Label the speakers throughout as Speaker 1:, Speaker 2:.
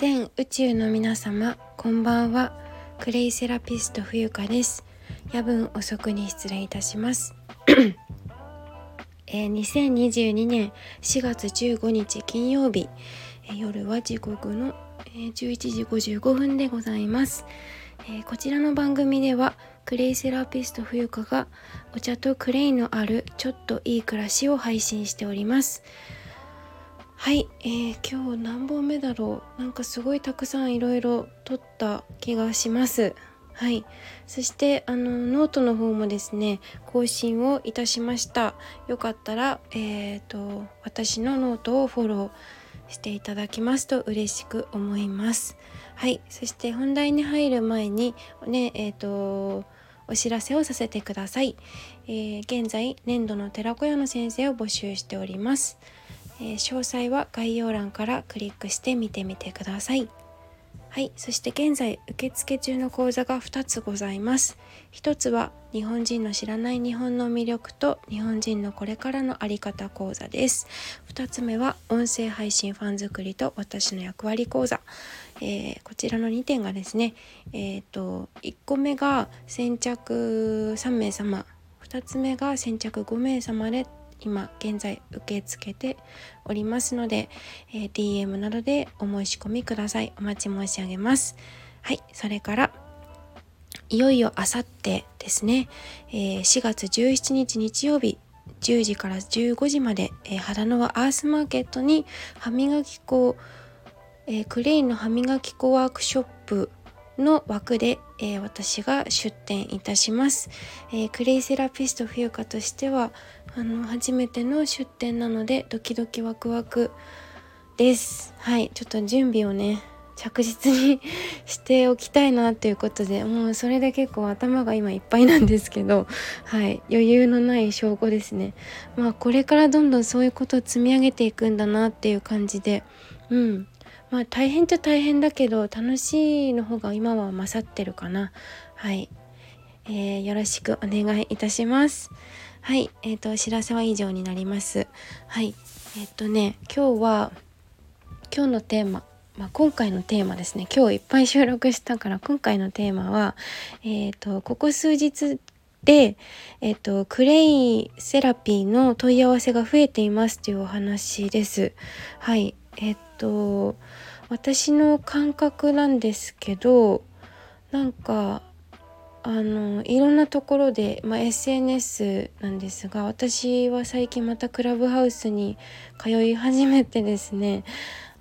Speaker 1: 全宇宙の皆様こんばんは。クレイセラピスト冬香です。夜分遅くに失礼いたします。えー、2022年4月15日金曜日、えー、夜は時刻の、えー、11時55分でございます、えー、こちらの番組ではクレイセラピスト冬香がお茶とクレイのあるちょっといい暮らしを配信しております。はい、えー、今日何本目だろう？なんかすごいたくさんいろいろ撮った気がします。はい。そしてあのノートの方もですね更新をいたしました。よかったらえっ、ー、と私のノートをフォローしていただきますと嬉しく思います。はい。そして本題に入る前にねえっ、ー、とお知らせをさせてください、えー、現在粘土の寺子屋の先生を募集しております。えー、詳細は概要欄からクリックして見てみてください。はい、そして現在受付中の講座が2つございます。1つは日本人の知らない日本の魅力と日本人のこれからのあり方講座です。2つ目は音声配信ファン作りと私の役割講座。えー、こちらの2点がですね、えーと、1個目が先着3名様2つ目が先着5名様で今現在受け付けておりますので、えー、DM などでお申し込みください。お待ち申し上げます。はいそれからいよいよあさってですね、えー、4月17日日曜日10時から15時まで、えー、肌の輪アースマーケットに歯磨き粉、えー、クレインの歯磨き粉ワークショップの枠で、えー、私が出展いたします、えー、クレイセラピスト冬香としてはあの初めての出展なのでドキドキワクワクです。はいちょっと準備をね着実に しておきたいなということでもうそれで結構頭が今いっぱいなんですけどはい余裕のない証拠ですね。まあこれからどんどんそういうことを積み上げていくんだなっていう感じでうん。まあ大変っちゃ大変だけど楽しいの方が今は勝ってるかな。はい、えー、よろしくお願いいたします。はい。えっ、ー、と知らせは以上になります。はい。えっ、ー、とね今日は今日のテーマまあ、今回のテーマですね。今日いっぱい収録したから今回のテーマは、えーと、ここ数日で、えーと、クレイセラピーの問い合わせが増えていますというお話です。はいえっ、と私の感覚なんですけどなんかあのいろんなところで、まあ、SNS なんですが私は最近またクラブハウスに通い始めてですね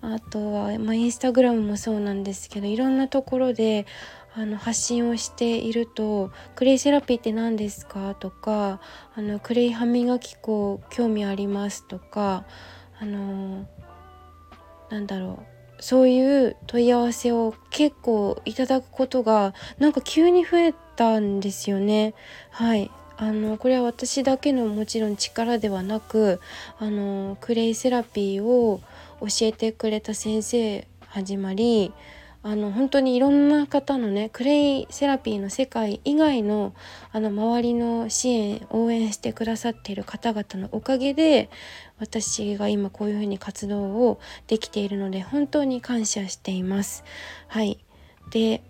Speaker 1: あとは、まあ、インスタグラムもそうなんですけどいろんなところであの発信をしていると「クレイセラピーって何ですか?」とかあの「クレイ歯磨き粉興味あります」とかあのなんだろうそういう問い合わせを結構いただくことがなんか急に増えたんですよね。はいあのこれは私だけのもちろん力ではなくあのクレイセラピーを教えてくれた先生始まりあの本当にいろんな方のねクレイセラピーの世界以外のあの周りの支援応援してくださっている方々のおかげで私が今こういうふうに活動をできているので本当に感謝しています。はいで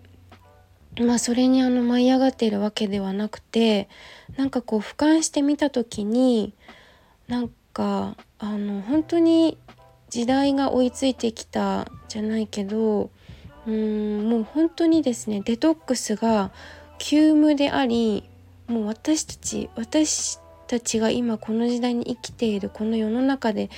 Speaker 1: まあそれにあの舞い上がっているわけではなくてなんかこう俯瞰してみた時になんかあの本当に時代が追いついてきたじゃないけどうんもう本当にですねデトックスが急務でありもう私たち私たちが今この時代に生きているこの世の中で、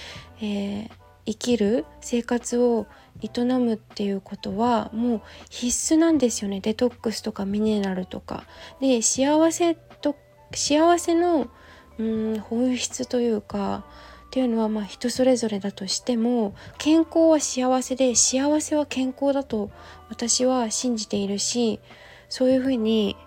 Speaker 1: えー、生きる生活を営むっていうことはもう必須なんですよねデトックスとかミネラルとか。で幸せと幸せのうん本質というかっていうのはまあ人それぞれだとしても健康は幸せで幸せは健康だと私は信じているしそういうふうに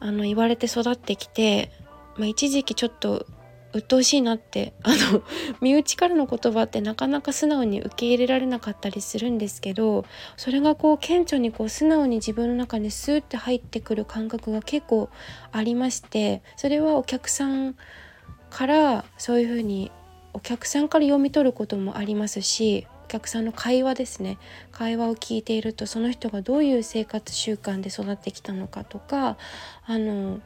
Speaker 1: あの言われて育ってきて、まあ、一時期ちょっと鬱陶しいなってあの 身内からの言葉ってなかなか素直に受け入れられなかったりするんですけどそれがこう顕著にこう素直に自分の中にスーッて入ってくる感覚が結構ありましてそれはお客さんからそういうふうにお客さんから読み取ることもありますしお客さんの会話ですね。会話を聞いているとその人がどういう生活習慣で育ってきたのかとかあの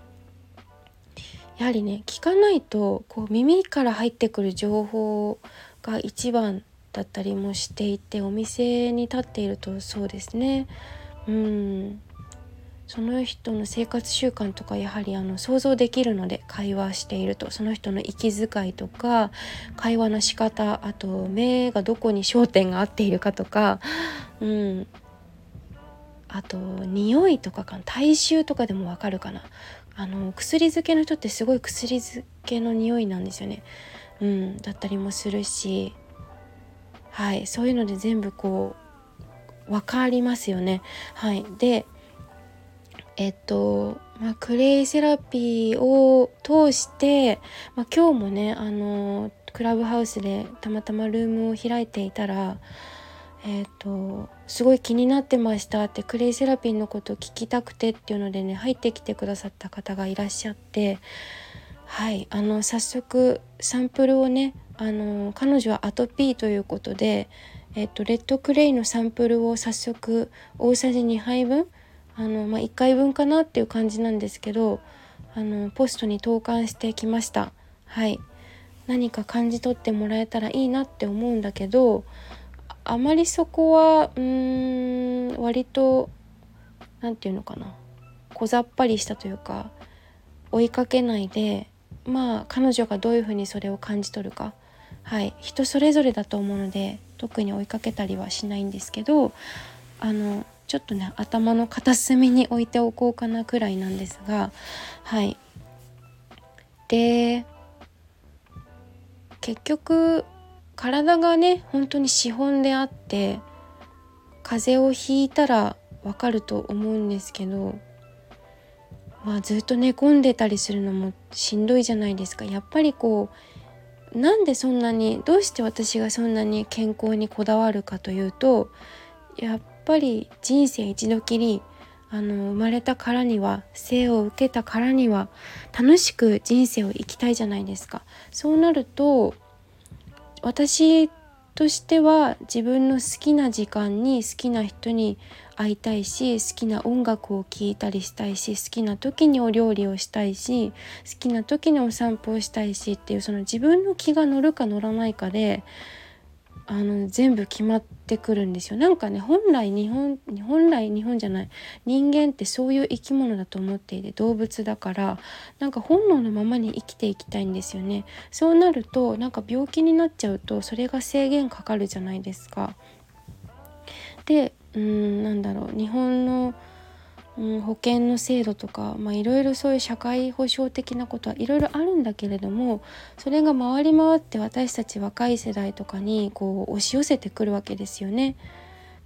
Speaker 1: やはりね聞かないとこう耳から入ってくる情報が一番だったりもしていてお店に立っているとそうですね。うん。その人の生活習慣とかやはりあの想像できるので会話しているとその人の息遣いとか会話の仕方あと目がどこに焦点が合っているかとか、うん、あと匂いとかか体臭とかでもわかるかな。あの薬漬けの人ってすごい薬漬けの匂いなんですよね、うん、だったりもするしはいそういうので全部こう分かりますよね。はいでえっと、まあ、クレイセラピーを通して、まあ、今日もねあのクラブハウスでたまたまルームを開いていたらえっ、とすごい気になってましたってクレイセラピーのことを聞きたくてっていうのでね入ってきてくださった方がいらっしゃってはいあの早速サンプルをねあの彼女はアトピーということで、えっと、レッドクレイのサンプルを早速大さじ2杯分あの、まあ、1回分かなっていう感じなんですけどあのポストに投函してきました。はい。何か感じ取ってもらえたらいいなって思うんだけどあまりそこはうーん割と何て言うのかな。小ざっぱりしたというか追いかけないでまあ彼女がどういうふうにそれを感じ取るか。はい。人それぞれだと思うので特に追いかけたりはしないんですけどあのちょっとね頭の片隅に置いておこうかなくらいなんですがはい。で結局体がね本当に資本であって風邪をひいたらわかると思うんですけどまあずっと寝込んでたりするのもしんどいじゃないですか。やっぱりこうなんでそんなにどうして私がそんなに健康にこだわるかというとやっぱり人生一度きりあの生まれたからには生を受けたからには楽しく人生を生きたいじゃないですか。そうなると私としては自分の好きな時間に好きな人に会いたいし好きな音楽を聴いたりしたいし好きな時にお料理をしたいし好きな時にお散歩をしたいしっていうその自分の気が乗るか乗らないかであの全部決まってくるんですよ。なんかね本来日本本来日本じゃない人間ってそういう生き物だと思っていて動物だからなんか本能のままに生きていきたいんですよね。そうなるとなんか病気になっちゃうとそれが制限かかるじゃないですか。でうんなんだろう日本のうん、保険の制度とかまあいろいろそういう社会保障的なことはいろいろあるんだけれどもそれが回り回って私たち若い世代とかにこう押し寄せてくるわけですよね。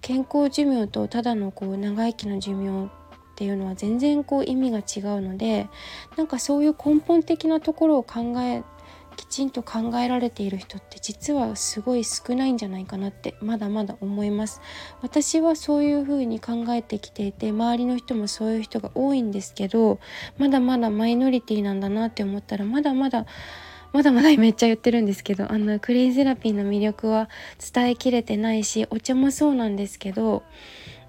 Speaker 1: 健康寿命とただのこう長生きの寿命っていうのは全然こう意味が違うのでなんかそういう根本的なところを考えきちんと考えられている人って実はすごい少ないんじゃないかなってまだまだ思います。私はそういうふうに考えてきていて周りの人もそういう人が多いんですけどまだまだマイノリティなんだなって思ったらまだまだまだまだ めっちゃ言ってるんですけどあのクレイセラピーの魅力は伝えきれてないしお茶もそうなんですけど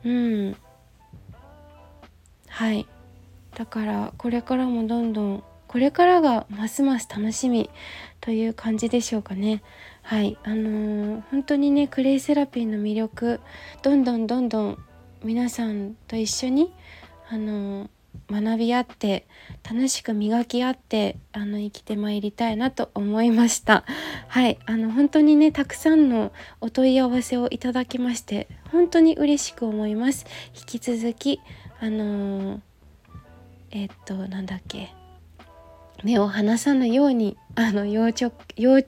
Speaker 1: うん。はい。だからこれからもどんどんこれからがますます楽しみという感じでしょうかね。はい。あのー、本当にねクレイセラピーの魅力どんどんどんどん皆さんと一緒にあのー、学び合って楽しく磨き合ってあの生きてまいりたいなと思いました。はい。あの本当にねたくさんのお問い合わせをいただきまして本当に嬉しく思います。引き続きあのー、えっとなんだっけ。目を離さぬようにあの要チ要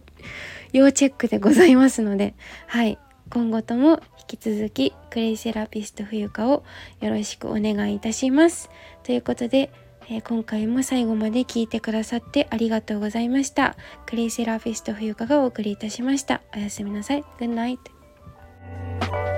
Speaker 1: 要チェックでございますのではい今後とも引き続きクレイセラピスト冬香をよろしくお願いいたします。ということで、えー、今回も最後まで聞いてくださってありがとうございました。クレイセラピスト冬香がお送りいたしました。おやすみなさい。Good night.